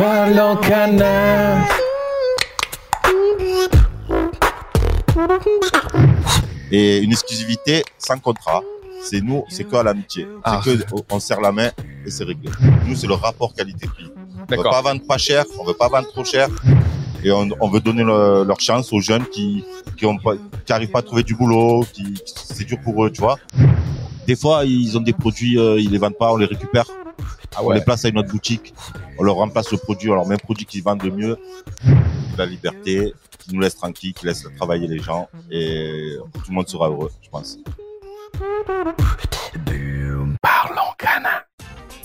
Parlons canard. Et une exclusivité sans contrat. C'est nous, c'est que à l'amitié. Ah. C'est que on serre la main et c'est réglé. Nous, c'est le rapport qualité-prix. On veut D'accord. pas vendre pas cher, on veut pas vendre trop cher. Et on, on veut donner le- leur chance aux jeunes qui qui ont pas, qui arrivent pas à trouver du boulot, qui c'est dur pour eux, tu vois. Des fois, ils ont des produits, euh, ils les vendent pas, on les récupère, Ah on les place à une autre boutique, on leur remplace le produit, on leur met un produit qu'ils vendent de mieux. La liberté, qui nous laisse tranquille, qui laisse travailler les gens et tout le monde sera heureux, je pense.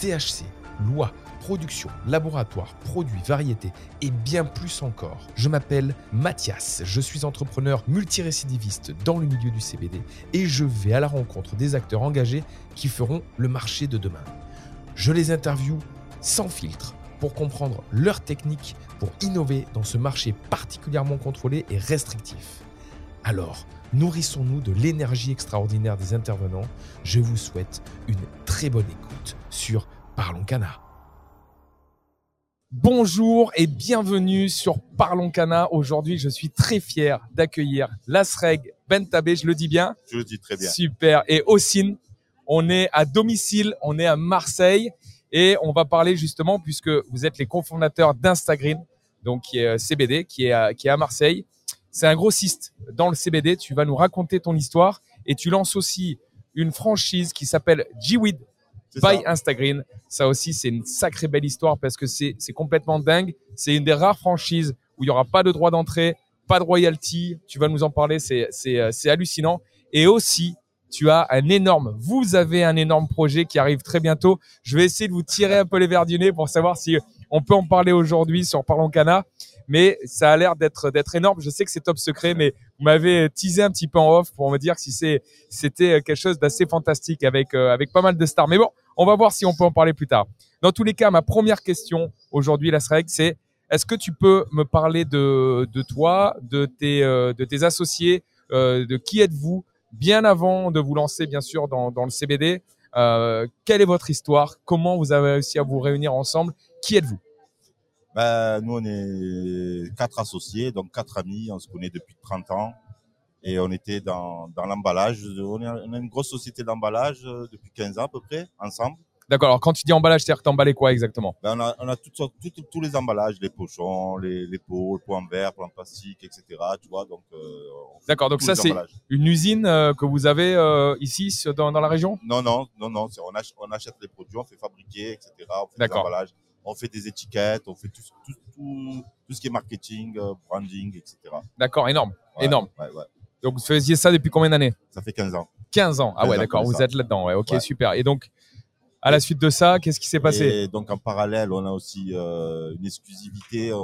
THC, loi, production, laboratoire, produits, variétés et bien plus encore. Je m'appelle Mathias, je suis entrepreneur multirécidiviste dans le milieu du CBD et je vais à la rencontre des acteurs engagés qui feront le marché de demain. Je les interviewe sans filtre pour comprendre leurs techniques pour innover dans ce marché particulièrement contrôlé et restrictif. Alors, nourrissons-nous de l'énergie extraordinaire des intervenants. Je vous souhaite une très bonne écoute sur Parlons Cana. Bonjour et bienvenue sur Parlons Cana. Aujourd'hui, je suis très fier d'accueillir Lasreg Bentabé, je le dis bien. Je le dis très bien. Super. Et Ossine, on est à domicile, on est à Marseille et on va parler justement puisque vous êtes les cofondateurs d'Instagreen, donc qui est euh, CBD, qui est à, qui est à Marseille. C'est un grossiste dans le CBD. Tu vas nous raconter ton histoire et tu lances aussi une franchise qui s'appelle G-Weed by ça. Instagreen. Ça aussi, c'est une sacrée belle histoire parce que c'est c'est complètement dingue. C'est une des rares franchises où il y aura pas de droit d'entrée, pas de royalty. Tu vas nous en parler. C'est c'est euh, c'est hallucinant. Et aussi, tu as un énorme, vous avez un énorme projet qui arrive très bientôt. Je vais essayer de vous tirer un peu les verres du nez pour savoir si on peut en parler aujourd'hui sur Parlons Cana. Mais ça a l'air d'être d'être énorme. Je sais que c'est top secret, mais vous m'avez teasé un petit peu en off pour me dire si c'est c'était quelque chose d'assez fantastique avec euh, avec pas mal de stars. Mais bon, on va voir si on peut en parler plus tard. Dans tous les cas, ma première question aujourd'hui, la règle, c'est est-ce que tu peux me parler de, de toi, de tes, euh, de tes associés, euh, de qui êtes-vous bien avant de vous lancer, bien sûr, dans, dans le CBD euh, Quelle est votre histoire Comment vous avez réussi à vous réunir ensemble Qui êtes-vous? Ben, nous, on est quatre associés, donc quatre amis. On se connaît depuis 30 ans. Et on était dans, dans l'emballage. On, est- on a une grosse société d'emballage euh, depuis 15 ans à peu près, ensemble. D'accord, alors quand tu dis emballage, c'est-à-dire que t'emballais quoi exactement? Ben, on a, on a toutes sortes, tous les emballages, les pochons, les, les pots, le pot en verre, pot en plastique, etc. Tu vois, donc, euh, D'accord, donc ça c'est une usine euh, que vous avez euh, ici dans, dans la région? Non, non, non, non. On, ach- on achète les produits, on fait fabriquer, etc. On fait des D'accord. emballages, on fait des étiquettes, on fait tout, tout, tout, tout ce qui est marketing, euh, branding, etc. D'accord, énorme, Ouais, énorme. Ouais, ouais. Donc vous faisiez ça depuis combien d'années? Ça fait 15 ans. 15 ans. Ah 15 ouais, d'accord, vous ça. êtes là-dedans. Ouais, ok, super. Et donc, à la suite de ça, qu'est-ce qui s'est passé? Et donc en parallèle, on a aussi euh, une exclusivité. On,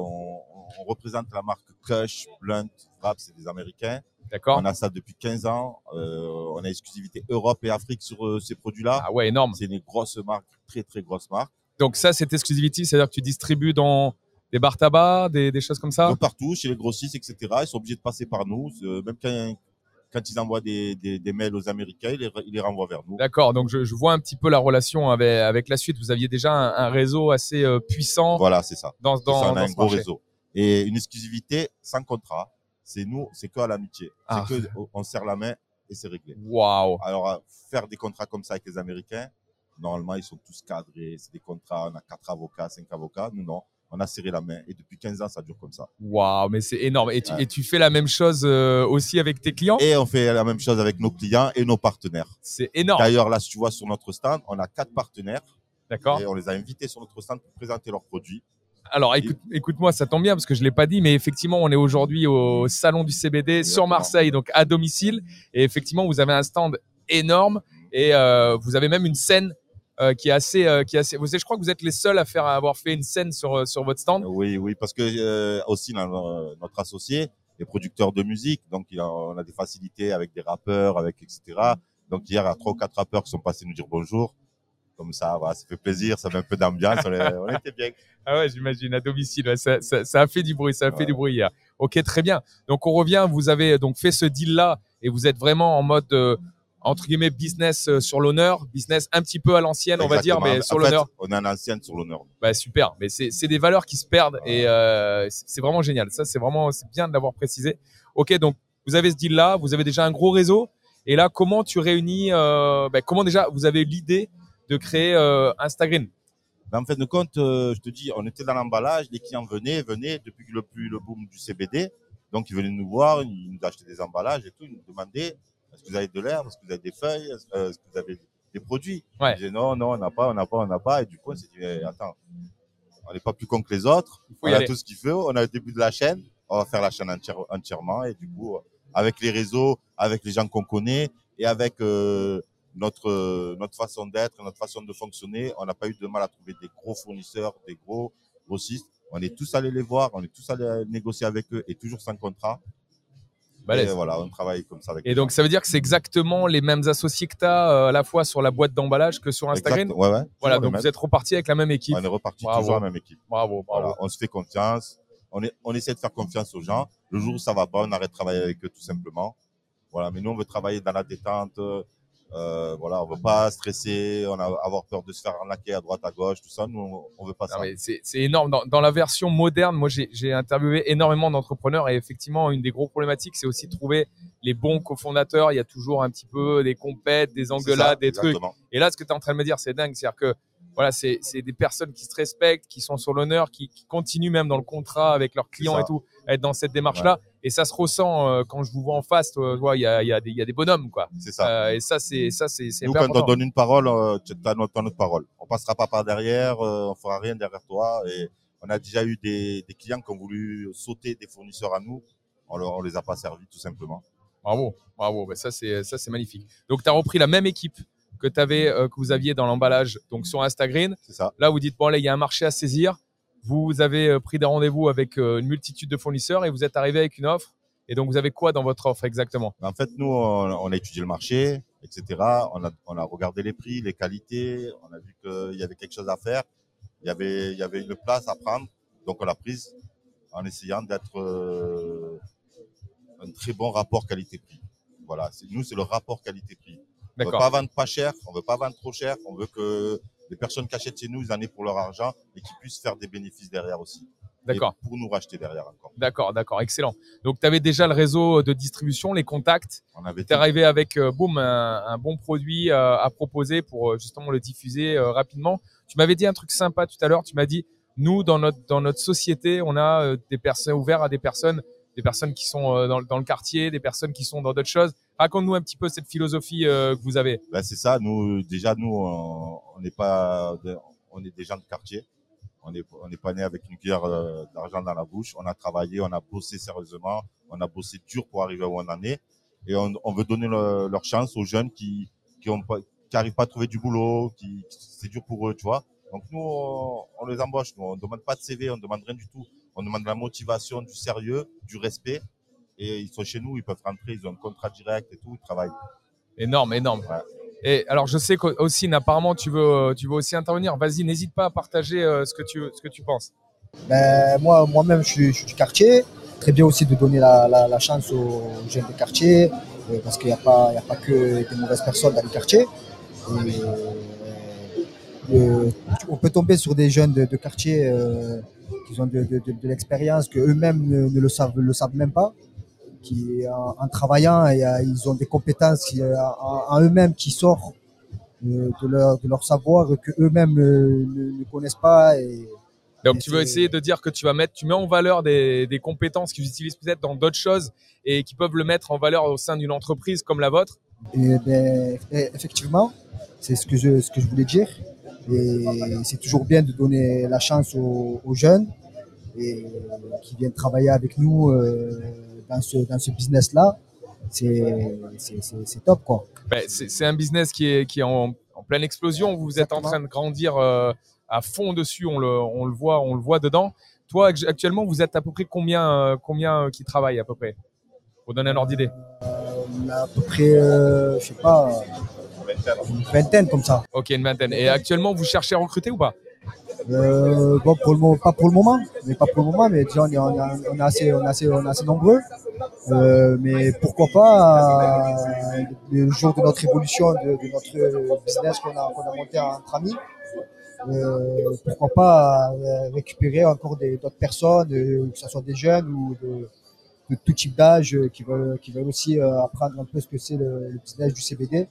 on représente la marque Kush, Blunt, Rap, c'est des Américains. D'accord On a ça depuis 15 ans. Euh, on a exclusivité Europe et Afrique sur euh, ces produits-là. Ah ouais, énorme. C'est une grosse marque, très très grosse marque. Donc ça, c'est exclusivity, c'est-à-dire que tu distribues dans des bars tabac, des, des choses comme ça De partout, chez les grossistes, etc. Ils sont obligés de passer par nous. Euh, Même quand, quand ils envoient des, des, des mails aux Américains, ils les, ils les renvoient vers nous. D'accord, donc je, je vois un petit peu la relation avec, avec la suite. Vous aviez déjà un, un réseau assez euh, puissant Voilà, c'est ça. dans, dans, ça, on dans a un ce gros marché. réseau. Et une exclusivité sans contrat. C'est nous, c'est que à l'amitié. Ah. C'est que on serre la main et c'est réglé. Waouh Alors, euh, faire des contrats comme ça avec les Américains, normalement, ils sont tous cadrés. C'est des contrats, on a quatre avocats, cinq avocats. Nous, non. On a serré la main. Et depuis 15 ans, ça dure comme ça. Waouh, mais c'est énorme. Et tu, Ouais. et tu fais la même chose euh, aussi avec tes clients? Et on fait la même chose avec nos clients et nos partenaires. C'est énorme. D'ailleurs, là, si tu vois sur notre stand, on a quatre partenaires. D'accord Et on les a invités sur notre stand pour présenter leurs produits. Alors écoute, écoute-moi, ça tombe bien parce que je l'ai pas dit, mais effectivement, on est aujourd'hui au salon du CBD sur. Marseille, donc à domicile. Et effectivement, vous avez un stand énorme et euh, vous avez même une scène euh, qui est assez, euh, qui est assez. Vous savez, je crois que vous êtes les seuls à faire à avoir fait une scène sur euh, sur votre stand. Oui, oui, parce que euh, aussi notre, notre associé est producteur de musique, donc il a, on a des facilités avec des rappeurs, avec etc. Donc hier, il y a trois ou quatre rappeurs qui sont passés nous dire bonjour. Comme ça, voilà, ça fait plaisir, ça met un peu d'ambiance. on, était bien. Ah ouais, j'imagine à domicile. ouais, ça, ça, ça a fait du bruit, ça a fait du bruit hier. Ok, très bien. Donc on revient. Vous avez donc fait ce deal là et vous êtes vraiment en mode euh, entre guillemets business euh, sur l'honneur, business un petit peu à l'ancienne, on va dire, mais En sur l'honneur. On est en ancienne sur l'honneur. Bah super, mais c'est des valeurs qui se perdent et euh, c'est vraiment génial. Ça c'est vraiment c'est bien de l'avoir précisé. Ok, donc vous avez ce deal là, vous avez déjà un gros réseau et là comment tu réunis euh, bah, Comment déjà vous avez l'idée de créer euh, Instagram? Mais en fin de compte, je te dis, on était dans l'emballage, les clients venaient, venaient depuis le plus le boom du CBD. Donc ils venaient nous voir, ils nous achetaient des emballages et tout, ils nous demandaient est-ce que vous avez de l'herbe, est-ce que vous avez des feuilles, est-ce euh, que vous avez des produits? Ouais. Non, non, on n'a pas, on n'a pas, on n'a pas. Et du coup, on s'est dit eh, attends, on n'est pas plus con que les autres. on a aller. tout ce qu'il faut, on a le début de la chaîne, on va faire la chaîne entière- entièrement et du coup, avec les réseaux, avec les gens qu'on connaît et avec euh, notre euh, notre façon d'être, notre façon de fonctionner, on n'a pas eu de mal à trouver des gros fournisseurs, des gros grossistes. On est tous allés les voir, on est tous allés négocier avec eux et toujours sans contrat. Balèze. Et voilà, on travaille comme ça avec Et donc, gens. ça veut dire que c'est exactement les mêmes associés que tu as à la fois sur la boîte d'emballage que sur Instagram. Exact, ouais, ouais, Voilà, donc vous êtes reparti avec la même équipe. on est reparti Bravo. toujours la même équipe. Bravo, bravo. Voilà, on se fait confiance. On, est, on essaie de faire confiance aux gens. Le jour où ça va pas, on arrête de travailler avec eux tout simplement. Voilà, mais nous, on veut travailler dans la détente. Euh, voilà, on veut pas stresser, on a avoir peur de se faire arnaquer à droite, à gauche, tout ça. Nous, on, on veut pas Non, ça. c'est énorme. Dans, dans la version moderne, moi, j'ai interviewé énormément d'entrepreneurs et effectivement, une des gros problématiques, c'est aussi de trouver les bons cofondateurs. Il y a toujours un petit peu des compètes, des C'est ça, engueulades, des trucs. exactement. Et là, ce que tu es en train de me dire, c'est dingue. C'est-à-dire que voilà, c'est c'est des personnes qui se respectent, qui sont sur l'honneur, qui, qui continuent même dans le contrat avec leurs clients et tout, être dans cette démarche-là. Et ça se ressent euh, quand je vous vois en face. tu vois, Il y a, il y, a des- il y a des bonhommes, quoi. C'est ça. Euh, et ça, c'est ça, c'est Nous, quand on donne une parole, euh, tu as notre, parole. On passera pas par derrière, euh, on fera rien derrière toi. Et on a déjà eu des, des clients qui ont voulu sauter des fournisseurs à nous. On, leur, on les a pas servis, tout simplement. Bravo, bravo. Bah, ça, c'est ça, c'est magnifique. Donc, tu as repris la même équipe que avais, euh, que vous aviez dans l'emballage, donc sur Instagram. C'est ça. Là, vous dites bon, là, il y a un marché à saisir. Vous avez euh, pris des rendez-vous avec euh, une multitude de fournisseurs et vous êtes arrivé avec une offre. Et donc, vous avez quoi dans votre offre exactement? En fait, nous, on, a étudié le marché, etc. On a, on a regardé les prix, les qualités. On a vu qu'il y avait quelque chose à faire. Il y avait, il y avait une place à prendre. Donc, on l'a prise en essayant d'être euh, un très bon rapport qualité-prix. Voilà. Nous, c'est le rapport qualité-prix. On veut D'accord. pas vendre pas cher. On veut pas vendre trop cher. On veut que les personnes qui achètent chez nous, ils en aient pour leur argent et qu'ils puissent faire des bénéfices derrière aussi. D'accord. Pour nous racheter derrière encore. D'accord, d'accord, excellent. Donc, tu avais déjà le réseau de distribution, les contacts. On avait Tu es arrivé avec, euh, boum, un, un bon produit euh, à proposer pour euh, justement le diffuser euh, rapidement. Tu m'avais dit un truc sympa tout à l'heure. Tu m'as dit, nous, dans notre, dans notre société, on a euh, des personnes ouvertes à des personnes, des personnes qui sont euh, dans, dans le quartier, des personnes qui sont dans d'autres choses. Raconte-nous un petit peu cette philosophie euh, que vous avez. Ben, c'est ça. Nous, déjà, nous, on n'est pas, on est des gens de quartier. On n'est on n'est pas né avec une cuillère euh, d'argent dans la bouche. On a travaillé, on a bossé sérieusement, on a bossé dur pour arriver où on en est. Et on, on veut donner le- leur chance aux jeunes qui qui ont pas, arrivent pas à trouver du boulot, qui c'est dur pour eux, tu vois. Donc nous, on, les embauche. Nous, on demande pas de CV, on demande rien du tout. On demande de la motivation, du sérieux, du respect. Et ils sont chez nous, ils peuvent rentrer, ils ont un contrat direct et tout, ils travaillent. Énorme, énorme. Ouais. Et alors, je sais qu'aussi, apparemment, tu veux, euh, tu veux aussi intervenir. Vas-y, n'hésite pas à partager euh, ce que tu, ce que tu penses. Ben, moi, moi-même, je suis, je suis du quartier. Très bien aussi de donner la, la, la chance aux jeunes des quartiers, euh, parce qu'il n'y a, pas- il y a pas que des mauvaises personnes dans. Et, euh, on peut tomber sur des jeunes de, de quartier euh, qui ont de, de, de, de l'expérience, que eux-mêmes ne, ne le savent, le savent même pas, qui en, travaillant, et, euh, ils ont des compétences euh, en, en eux-mêmes qui sortent euh, de, leur, de leur savoir que eux-mêmes euh, ne, ne connaissent pas. Et, Donc, Et tu veux essayer de dire que tu vas mettre, tu mets en valeur des, des compétences qu'ils utilisent peut-être dans d'autres choses et qui peuvent le mettre en valeur au sein d'une entreprise comme la vôtre? Et ben, e- effectivement, c'est ce que je, ce que je voulais dire. Et c'est toujours bien de donner la chance aux, aux jeunes et qui viennent travailler avec nous euh, dans ce, dans ce business-là. C'est top, quoi. Ben, c'est un business qui est, qui est en, en pleine explosion. Vous êtes en train de grandir euh, à fond dessus. On le, on le voit, on le voit dedans. Toi, actu- actuellement, vous êtes à peu près combien, euh, combien euh, qui travaillent à peu près? Pour donner un ordre d'idée. On a à peu près, je sais pas, une vingtaine comme ça. Ok, une vingtaine. Et actuellement, vous cherchez à recruter ou pas? Euh, bon, pour le moment, pas pour le moment, mais pas pour le moment, mais déjà on est, on on assez, on est assez, on est assez nombreux. Euh, mais pourquoi pas, euh, le jour de notre évolution, de, de notre business qu'on a, qu'on a monté entre amis, pourquoi pas récupérer encore d'autres personnes, que ce soit des jeunes ou de, de tout type d'âge qui veulent, qui veulent aussi apprendre un peu ce que c'est le, le business du CBD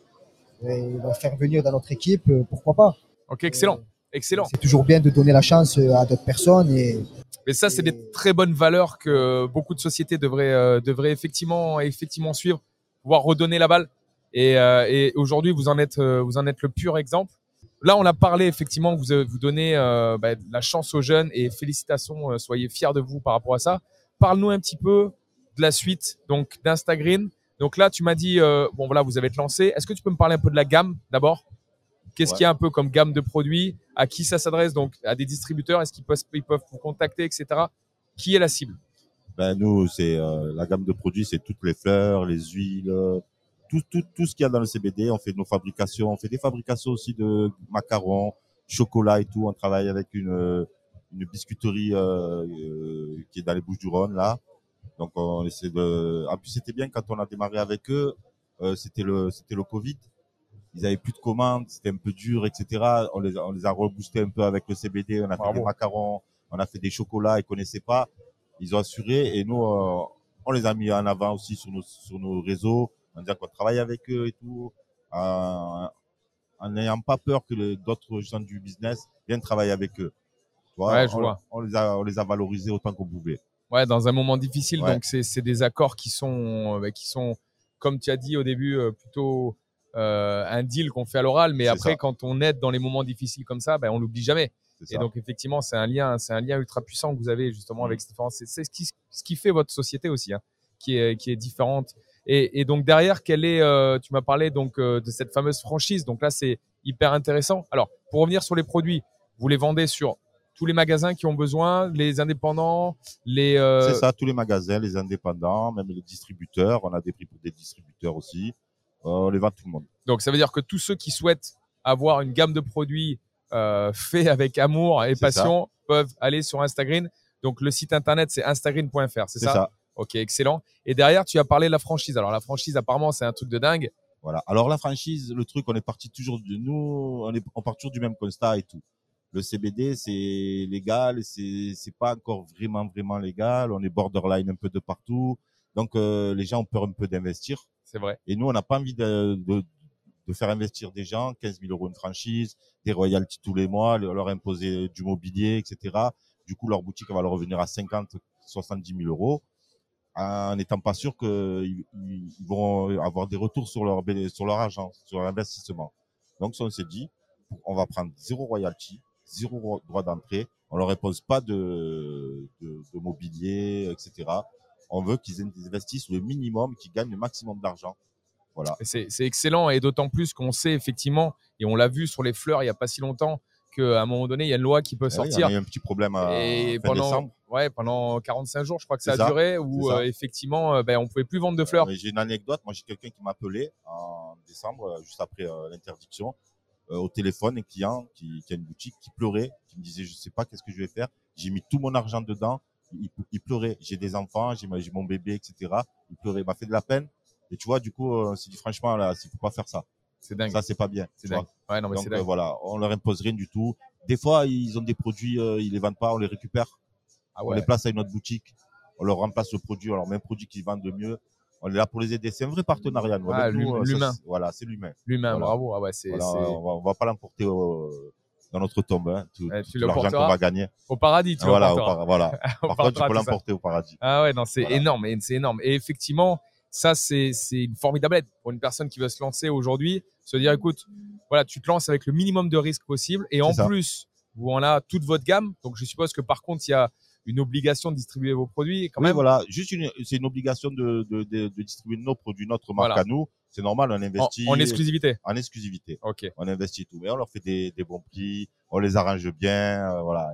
et va faire venir dans notre équipe, pourquoi pas. Ok, excellent. Excellent. C'est toujours bien de donner la chance euh, à d'autres personnes et Mais ça, c'est des très bonnes valeurs que beaucoup de sociétés devraient, euh, devraient effectivement, effectivement suivre, pouvoir redonner la balle. Et, euh, et aujourd'hui, vous en êtes, vous en êtes le pur exemple. Là, on a parlé effectivement, vous vous donnez euh, bah, la chance aux jeunes et félicitations, soyez fiers de vous par rapport à ça. Parle-nous un petit peu de la suite, donc d'Instagram. Donc là, tu m'as dit, bon voilà, vous avez lancé. Est-ce que tu peux me parler un peu de la gamme d'abord? Qu'est-ce Ouais. qu'il y a un peu comme gamme de produits? À qui ça s'adresse? Donc à des distributeurs Est-ce qu'ils peuvent, ils peuvent vous contacter, etc. Qui est la cible? Ben nous, c'est euh, la gamme de produits, c'est toutes les fleurs, les huiles, euh, tout, tout, tout ce qu'il y a dans le CBD. On fait nos fabrications, on fait des fabrications aussi de macarons, chocolat et tout. On travaille avec une, euh, une biscuiterie euh, euh, qui est dans les Bouches-du-Rhône là. Donc on essaie de. En plus, c'était bien quand on a démarré avec eux. euh, c'était le, c'était le Covid. Ils avaient plus de commandes, c'était un peu dur, etc. On les, a- on les a reboostés un peu avec le CBD. On a fait des macarons, on a fait des chocolats. Ils connaissaient pas ils ont assuré et nous euh, on les a mis en avant aussi sur nos sur nos réseaux en disant qu'on travaille avec eux et tout euh, en n'ayant pas peur que d'autres gens du business viennent travailler avec eux Tu vois, Ouais, je on, vois. on les a on les a valorisés autant qu'on pouvait Ouais, dans un moment difficile. Ouais. Donc c'est c'est des accords qui sont, euh, bah, qui sont, comme tu as dit au début, euh, plutôt euh, un deal qu'on fait à l'oral. Mais après, ça. quand on aide dans les moments difficiles comme ça, ben on l'oublie jamais. Et donc effectivement, c'est un lien, c'est un lien ultra puissant que vous avez justement avec Stéphane. C'est c'est ce qui, ce qui fait votre société aussi, hein, qui est qui est différente. Et, et donc derrière, quelle est, euh, tu m'as parlé donc euh, de cette fameuse franchise. Donc là, c'est hyper intéressant. Alors pour revenir sur les produits, vous les vendez sur tous les magasins qui ont besoin, les indépendants, les. euh, c'est ça tous les magasins les indépendants même les distributeurs on a des prix pour des distributeurs aussi on les vend tout le monde Donc ça veut dire que tous ceux qui souhaitent avoir une gamme de produits euh, faits avec amour et ça. passion peuvent aller sur Instagram. Donc le site internet c'est instagram.fr, c'est c'est ça, ça Ok, excellent. Et derrière tu as parlé de la franchise. Alors la franchise apparemment c'est un truc de dingue. Voilà. Alors la franchise, le truc, on est parti toujours de nous, on est on part toujours du même constat et tout. Le CBD, c'est légal, c'est c'est pas encore vraiment vraiment légal. On est borderline un peu de partout, donc euh, les gens ont peur un peu d'investir. C'est vrai. Et nous, on n'a pas envie de, de de faire investir des gens 15 000 euros une franchise, des royalties tous les mois, leur imposer du mobilier, etc. Du coup, leur boutique va leur revenir à 50, 70 000 euros en n'étant pas sûr qu'ils ils vont avoir des retours sur leur, sur leur argent, sur leur investissement. Donc, ça, on s'est dit, on va prendre zéro royalty, zéro ro- droit d'entrée, on leur impose pas de, de, de mobilier, etc. On veut qu'ils investissent le minimum, qu'ils gagnent le maximum d'argent. Voilà. Et C'est excellent et d'autant plus qu'on sait effectivement et on l'a vu sur les fleurs il y a pas si longtemps qu'à un moment donné il y a une loi qui peut Eh sortir on a eu un petit problème à et fin pendant décembre. ouais pendant 45 jours je crois que ça a ça, duré où euh, effectivement euh, ben on pouvait plus vendre de fleurs. Euh, J'ai une anecdote. Moi, j'ai quelqu'un qui m'a appelé en décembre, euh, juste après euh, l'interdiction, euh, au téléphone, un client qui, qui a une boutique, qui pleurait, qui me disait, je sais pas qu'est-ce que je vais faire. J'ai mis tout mon argent dedans. Il, il pleurait. J'ai des enfants, j'ai mon bébé, etc. Il pleurait. Il m'a fait de la peine. Et tu vois, du coup, euh, on s'est dit franchement, là, il faut pas faire ça. C'est dingue. Ça, c'est pas bien. C'est dingue. Ouais non mais Donc euh, voilà, on leur impose rien du tout. Des fois, ils ont des produits, euh, ils les vendent pas, on les récupère, Ah on les place à une autre boutique, on leur remplace le produit, on leur met un produit qu'ils vendent de mieux. On est là pour les aider. C'est un vrai partenariat. nous. Ah, euh, l'humain. Voilà, c'est l'humain. L'humain, Voilà. bravo. Ah ouais, c'est Voilà, c'est- on, va, on va pas l'emporter au- dans notre tombe, hein, tout, tu tout l'argent qu'on va gagner. au paradis, tu Voilà, au par- voilà. Par contre, tu peux l'emporter au paradis. Ah ouais, non, c'est Voilà. énorme, et c'est énorme. Et effectivement, ça, c'est c'est une formidable aide pour une personne qui veut se lancer aujourd'hui. Se dire, écoute, voilà, tu te lances avec le minimum de risques possible. Et en ça. plus, vous en a toute votre gamme. Donc, je suppose que par contre, il y a une obligation de distribuer vos produits quand Oui, même. voilà, juste une, c'est une obligation de, de, de, de distribuer nos produits, notre marque Voilà. à nous. C'est normal, on investit en exclusivité. en exclusivité. Ok. On investit tout, mais on leur fait des, des bons prix, on les arrange bien, euh, voilà.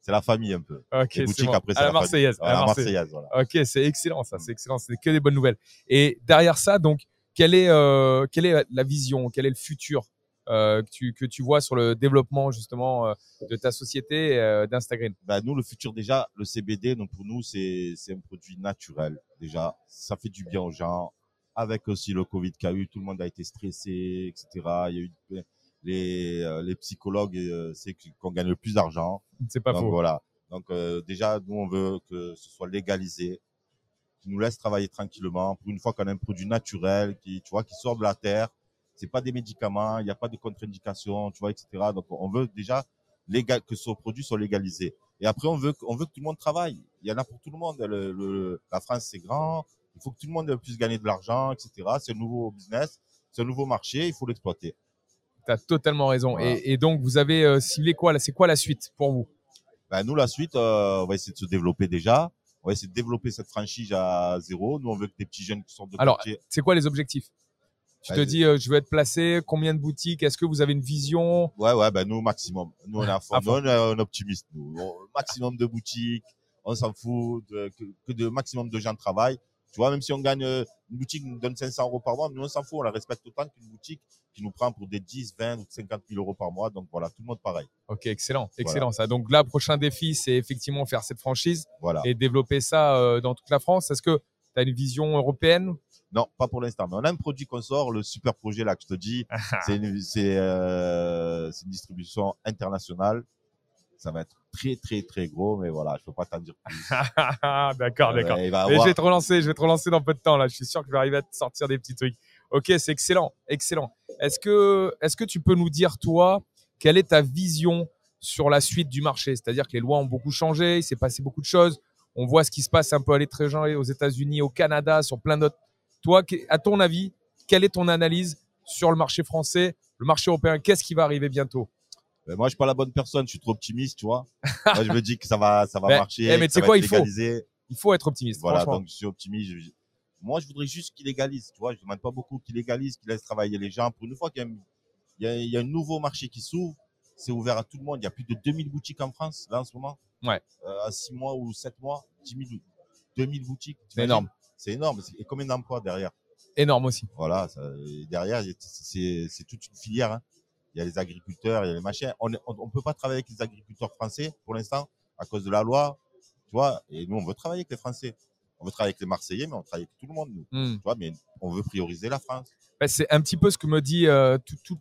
C'est la famille un peu. Ok, Les boutiques bon. après, à la. Marseillaise. À la la Marseillaise. Voilà. Ok, c'est excellent ça, c'est excellent, c'est que des bonnes nouvelles. Et derrière ça, donc, quelle est, euh, quelle est la vision, quel est le futur euh, que, tu, que tu vois sur le développement justement euh, de ta société euh, d'Instagram Ben, nous, le futur, déjà, le CBD, donc pour nous, c'est, c'est un produit naturel. Déjà, ça fait du bien aux gens. Avec aussi le Covid qu'il y a eu, tout le monde a été stressé, etc. Il y a eu les, euh, les psychologues, euh, c'est qu'on gagne le plus d'argent. C'est pas Donc faux. voilà. Donc euh, déjà, nous on veut que ce soit légalisé, qui nous laisse travailler tranquillement. Pour une fois qu'on a un produit naturel, qui tu vois, qui sort de la terre, c'est pas des médicaments, il n'y a pas de contre-indication, tu vois, etc. Donc on veut déjà légal, que ce produit soit légalisé. Et après on veut, on veut que tout le monde travaille. Il y en a pour tout le monde. Le, le- la France c'est grand, il faut que tout le monde puisse gagner de l'argent, etc. C'est un nouveau business, c'est un nouveau marché, il faut l'exploiter. Tu as totalement raison. Voilà. Et, et donc, vous avez euh, ciblé quoi C'est quoi la suite pour vous? Ben, nous, la suite, euh, on va essayer de se développer déjà. On va essayer de développer cette franchise à zéro. Nous, on veut que des petits jeunes qui sortent de Alors. C'est quoi les objectifs? Tu te dis, euh, je veux être placé, combien de boutiques? Est-ce que vous avez une vision? Ouais, ouais, ben, nous, maximum. Nous, on est à fond. À fond. Nous, on est un optimiste. Nous. Maximum de boutiques. On s'en fout de, que, que de maximum de gens travaillent. Tu vois, même si on gagne, euh, une boutique nous donne 500 euros par mois, nous, on s'en fout. On la respecte autant qu'une boutique qui nous prend pour des 10, 20 ou 50 000 euros par mois. Donc, voilà, tout le monde pareil. Ok, excellent, excellent ça. Donc là, prochain défi, c'est effectivement faire cette franchise Voilà. et développer ça euh, dans toute la France. Est-ce que tu as une vision européenne? Non, pas pour l'instant. Mais on a un produit qu'on sort, le super projet là que je te dis. c'est une, c'est, euh, c'est une distribution internationale. Ça va être très très très gros, mais voilà, je peux pas t'en dire plus. D'accord, Euh, d'accord. il va Mais je vais te relancer, je vais te relancer dans peu de temps là. Je suis sûr que je vais arriver à te sortir des petits trucs. Ok, c'est excellent, excellent. Est-ce que, est-ce que tu peux nous dire toi, quelle est ta vision sur la suite du marché? C'est-à-dire que les lois ont beaucoup changé, il s'est passé beaucoup de choses. On voit ce qui se passe un peu à l'étranger, aux États-Unis, au Canada, sur plein d'autres. Toi, à ton avis, quelle est ton analyse sur le marché français, le marché européen? Qu'est-ce qui va arriver bientôt? Ben, moi, je suis pas la bonne personne. Je suis trop optimiste, tu vois. moi, je me dis que ça va, ça va Ben, marcher. eh, mais tu sais quoi, il faut. Il faut être optimiste. Voilà, donc je suis optimiste. Je- Moi, je voudrais juste qu'il légalise, tu vois. Je demande pas beaucoup qu'il légalise, qu'il laisse travailler les gens. Pour une fois qu'il y a, y a, un nouveau marché qui s'ouvre, c'est ouvert à tout le monde. Il y a plus de 2000 boutiques en France, là, en ce moment. Ouais. Euh, à 6 mois ou 7 mois, 10 000, 2000 boutiques. C'est énorme. C'est énorme. Et combien d'emplois derrière? Énorme aussi. Voilà, ça- derrière, c'est toute une filière. hein. Il y a les agriculteurs, il y a les machins. On ne peut pas travailler avec les agriculteurs français pour l'instant à cause de la loi, tu vois. Et nous, on veut travailler avec les Français. On veut travailler avec les Marseillais, mais on travaille avec tout le monde, nous. Hmm. Tu vois, mais on veut prioriser la France. Ben, c'est un petit peu ce que me dit euh, tout- tout-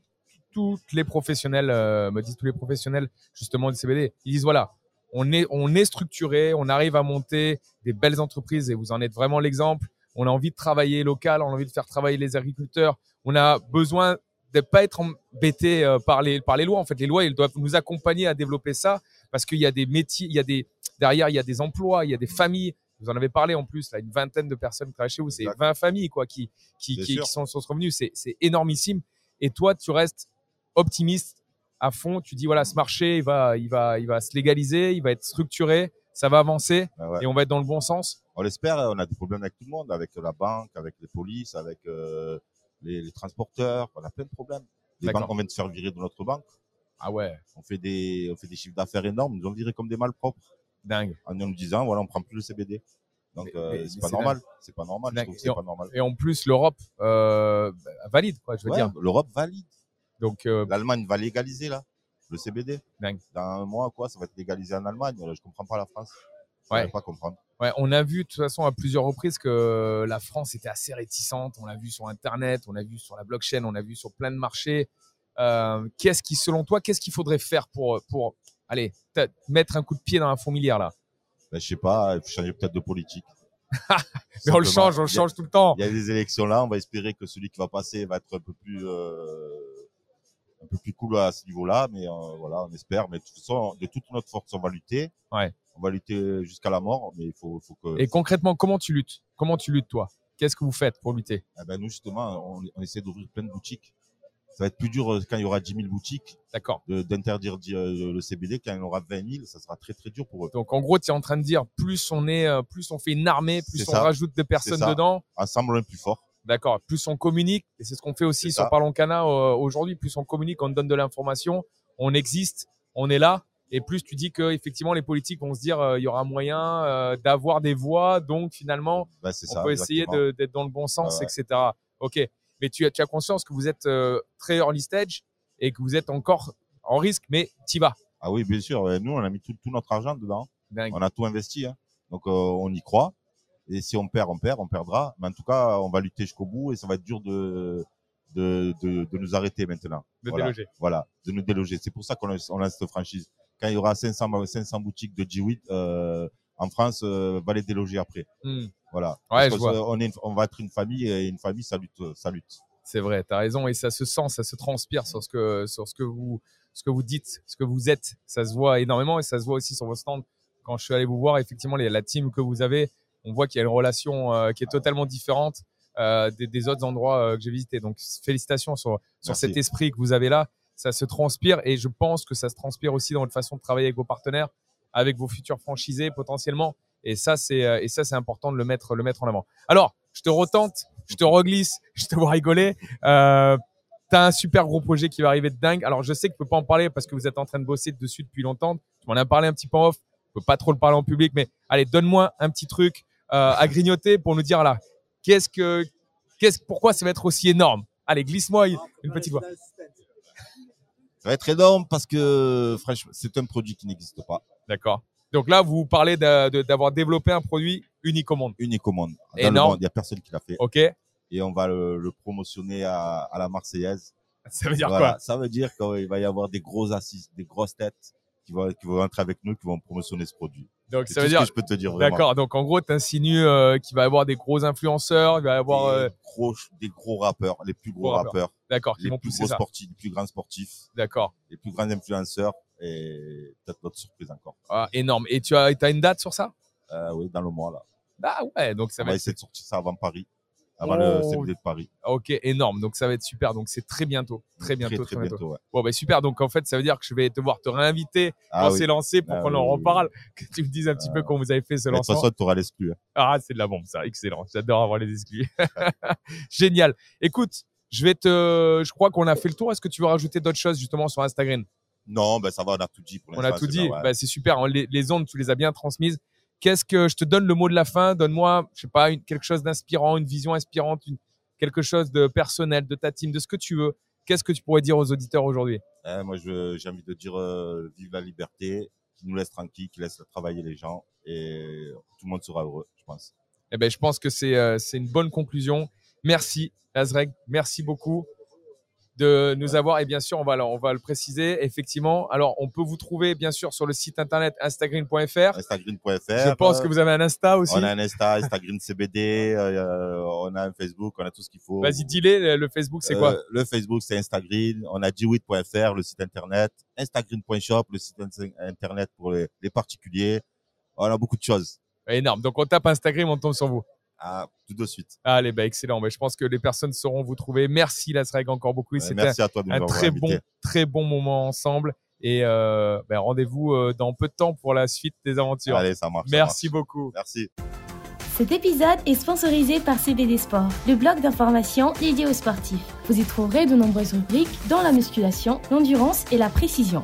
toutes les professionnels, euh, me disent tous les professionnels justement du CBD. Ils disent voilà, on est, on est structuré, on arrive à monter des belles entreprises et vous en êtes vraiment l'exemple. On a envie de travailler local, on a envie de faire travailler les agriculteurs. On a besoin de pas être embêté euh, par les par les lois. En fait, les lois, ils doivent nous accompagner à développer ça parce qu'il y a des métiers, il y a des derrière, il y a des emplois, il y a des familles. Vous en avez parlé en plus, là, une vingtaine de personnes qui chez vous, c'est Exact. 20 familles quoi qui qui, qui, sont sur ce revenu. C'est c'est énormissime. Et toi, tu restes optimiste à fond. Tu dis voilà, ce marché, il va, il va, il va se légaliser, il va être structuré, ça va avancer Ah ouais. et on va être dans le bon sens. On l'espère. On a des problèmes avec tout le monde, avec la banque, avec les polices, avec euh, les, les transporteurs. On a plein de problèmes. Les banques, on vient de se faire virer de notre banque. Ah ouais, On fait des, on fait des chiffres d'affaires énormes. Ils nous ont viré comme des malpropres. dingue. en nous disant voilà on prend plus le CBD donc euh, c'est pas normal c'est pas normal je on- pas normal Et en plus, l'Europe euh, valide, quoi. Je veux Ouais, dire. l'Europe valide Donc euh, l'Allemagne va légaliser là le CBD Dingue. dans un mois quoi ça va être légalisé en Allemagne je comprends pas la France je Ouais. pas comprendre Ouais, on a vu de toute façon à plusieurs reprises que la France était assez réticente. On l'a vu sur Internet, on l'a vu sur la blockchain, on l'a vu sur plein de marchés. Euh, qu'est-ce qui, selon toi, qu'est-ce qu'il faudrait faire pour, pour allez, mettre un coup de pied dans la fourmilière là? Ben, je sais pas il faut changer peut-être de politique Mais on le change, on le a- change tout le temps. il y a des élections là on va espérer que celui qui va passer va être un peu plus euh, peu plus cool à ce niveau là mais euh, voilà on espère mais de toute façon de toute notre force on va lutter Ouais. on va lutter jusqu'à la mort mais il faut, faut que Et concrètement, comment tu luttes? Comment tu luttes toi? Qu'est-ce que vous faites pour lutter? Eh ben, nous, justement, on, on essaie d'ouvrir plein de boutiques. Ça va être plus dur euh, quand il y aura 10 000 boutiques D'accord. d'interdire euh, le CBD. Quand il y en aura 20 000, ça sera très très dur pour eux. Donc en gros, tu es en train de dire plus on est, plus on fait une armée, plus on ça. rajoute de personnes dedans. Ensemble, on est plus fort. D'accord. Plus on communique, et c'est ce qu'on fait aussi sur. Parlons Cana euh, aujourd'hui. Plus on communique, on donne de l'information, on existe, on est là. Et plus tu dis que effectivement les politiques vont se dire euh, il y aura moyen euh, d'avoir des voix, donc finalement c'est on ça. peut essayer exactement. d'être dans le bon sens, Ouais, etc. Ok. Mais tu as, tu as conscience que vous êtes euh, très early stage et que vous êtes encore en risque, mais t'y vas. Ah oui, bien sûr. Nous, on a mis tout, tout notre argent dedans. Dingue. On a tout investi. hein. Donc, on y croit. Et si on perd, on perd, on perdra. Mais en tout cas, on va lutter jusqu'au bout et ça va être dur de, de, de, de nous arrêter maintenant. De voilà. déloger. Voilà, de nous déloger. C'est pour ça qu'on lance, on lance cette franchise. Quand il y aura 500, 500 boutiques de G8 euh, en France, euh, va les déloger après. Hmm. Voilà. Ouais, je vois. On, est on va être une famille et une famille, ça lutte. Ça lutte. C'est vrai, tu as raison et ça se sent, ça se transpire sur ce que sur ce que vous ce que vous dites, ce que vous êtes. Ça se voit énormément et ça se voit aussi sur vos stands. Quand je suis allé vous voir, effectivement, les- la team que vous avez, on voit qu'il y a une relation euh, qui est totalement différente euh, des, des autres endroits euh, que j'ai visités. Donc félicitations sur sur Merci. cet esprit que vous avez là. Ça se transpire et je pense que ça se transpire aussi dans votre façon de travailler avec vos partenaires, avec vos futurs franchisés potentiellement. Et ça, c'est euh, et ça, c'est important de le mettre le mettre en avant. Alors, je te retente, je te reglisse, je te vois rigoler. Euh, T'as un super gros projet qui va arriver de dingue. Alors, je sais que tu peux pas en parler parce que vous êtes en train de bosser dessus depuis longtemps. Tu m'en as parlé un petit peu en off. Je peux pas trop le parler en public, mais allez, donne-moi un petit truc à grignoter pour nous dire là, qu'est-ce que, qu'est-ce, pourquoi ça va être aussi énorme? Allez, glisse-moi une, petite voix. Ça va être énorme parce que, franchement, c'est un produit qui n'existe pas. D'accord. Donc là, vous parlez d'avoir développé un produit unique au monde. Unique au monde. Dans Énorme. il n'y a personne qui l'a fait. Ok. Et on va le, le promotionner à, à la Marseillaise. Ça veut dire Voilà. quoi? Ça veut dire qu'il va y avoir des gros assises, des grosses têtes qui vont, qui vont entrer avec nous, qui vont promotionner ce produit. Donc ça veut ce dire. que je peux te dire. D'accord. Donc en gros, tu insinues euh, qu'il va y avoir des gros influenceurs, il va y avoir. Des euh, gros, des gros rappeurs, les plus gros Gros rappeurs. rappeurs, D'accord, qui les vont plus gros ça. sportifs, les plus grands sportifs, D'accord. les plus grands influenceurs et peut-être d'autres surprises encore. Ah, énorme. Et tu as, as une date sur ça? Euh, oui, dans le mois là. Ah ouais, donc ça on va essayer de sortir ça avant Paris, avant Oh. le CBD de Paris. ok, énorme. Donc ça va être super. Donc c'est très bientôt, très bientôt, très, très, très bientôt. bientôt. ouais. Bon bah super. Donc en fait, ça veut dire que je vais devoir te réinviter Ah quand oui. c'est lancé pour Ah qu'on oui, en oui. reparle, que tu me dises un petit peu Ah. comment vous avez fait ce Mais De toute lancement. façon, tu auras l'exclu. hein. Ah, c'est de la bombe, ça. Excellent. J'adore avoir les exclus. Génial. Écoute, je vais te, je crois qu'on a fait le tour. Est-ce que tu veux rajouter d'autres choses justement sur Instagram? Non, ben ça va, on a tout dit pour On a tout dit. ouais. Bah, c'est super. Les, les ondes, tu les as bien transmises. Qu'est-ce que je te donne le mot de la fin? Donne-moi, je sais pas, une- quelque chose d'inspirant, une vision inspirante, une- quelque chose de personnel, de ta team, de ce que tu veux. Qu'est-ce que tu pourrais dire aux auditeurs aujourd'hui? Eh, moi, je- j'ai envie de dire euh, vive la liberté, qui nous laisse tranquille, qui laisse travailler les gens et tout le monde sera heureux, je pense. Eh ben, je pense que c'est euh, c'est une bonne conclusion. Merci, Azreg. Merci beaucoup de nous avoir. Et bien sûr, on va, le- on va le préciser. Effectivement, alors on peut vous trouver bien sûr sur le site internet instagram.fr. Instagreen.fr. Je pense que vous avez un Insta aussi. On a un Insta, Instagram CBD, euh, on a un Facebook, on a tout ce qu'il faut. Vas-y, dis-les. Le- Facebook, c'est quoi? Euh, Le Facebook, c'est Instagram. On a g8.fr, le site internet. Instagram.shop, le site internet pour les, les particuliers. On a beaucoup de choses. Énorme. Donc on tape Instagram, on tombe sur vous. Ah, tout de suite. Allez, bah excellent. Bah, je pense que les personnes sauront vous trouver. Merci Lasreg encore beaucoup. Euh, Merci à toi de nous un avoir très bon, très bon moment ensemble. Et euh, bah, rendez-vous euh, dans peu de temps pour la suite des aventures. Allez, ça marche. ça Merci marche. beaucoup. Merci. Cet épisode est sponsorisé par CBD Sport, le blog d'information dédié aux sportifs. Vous y trouverez de nombreuses rubriques dans la musculation, l'endurance et la précision.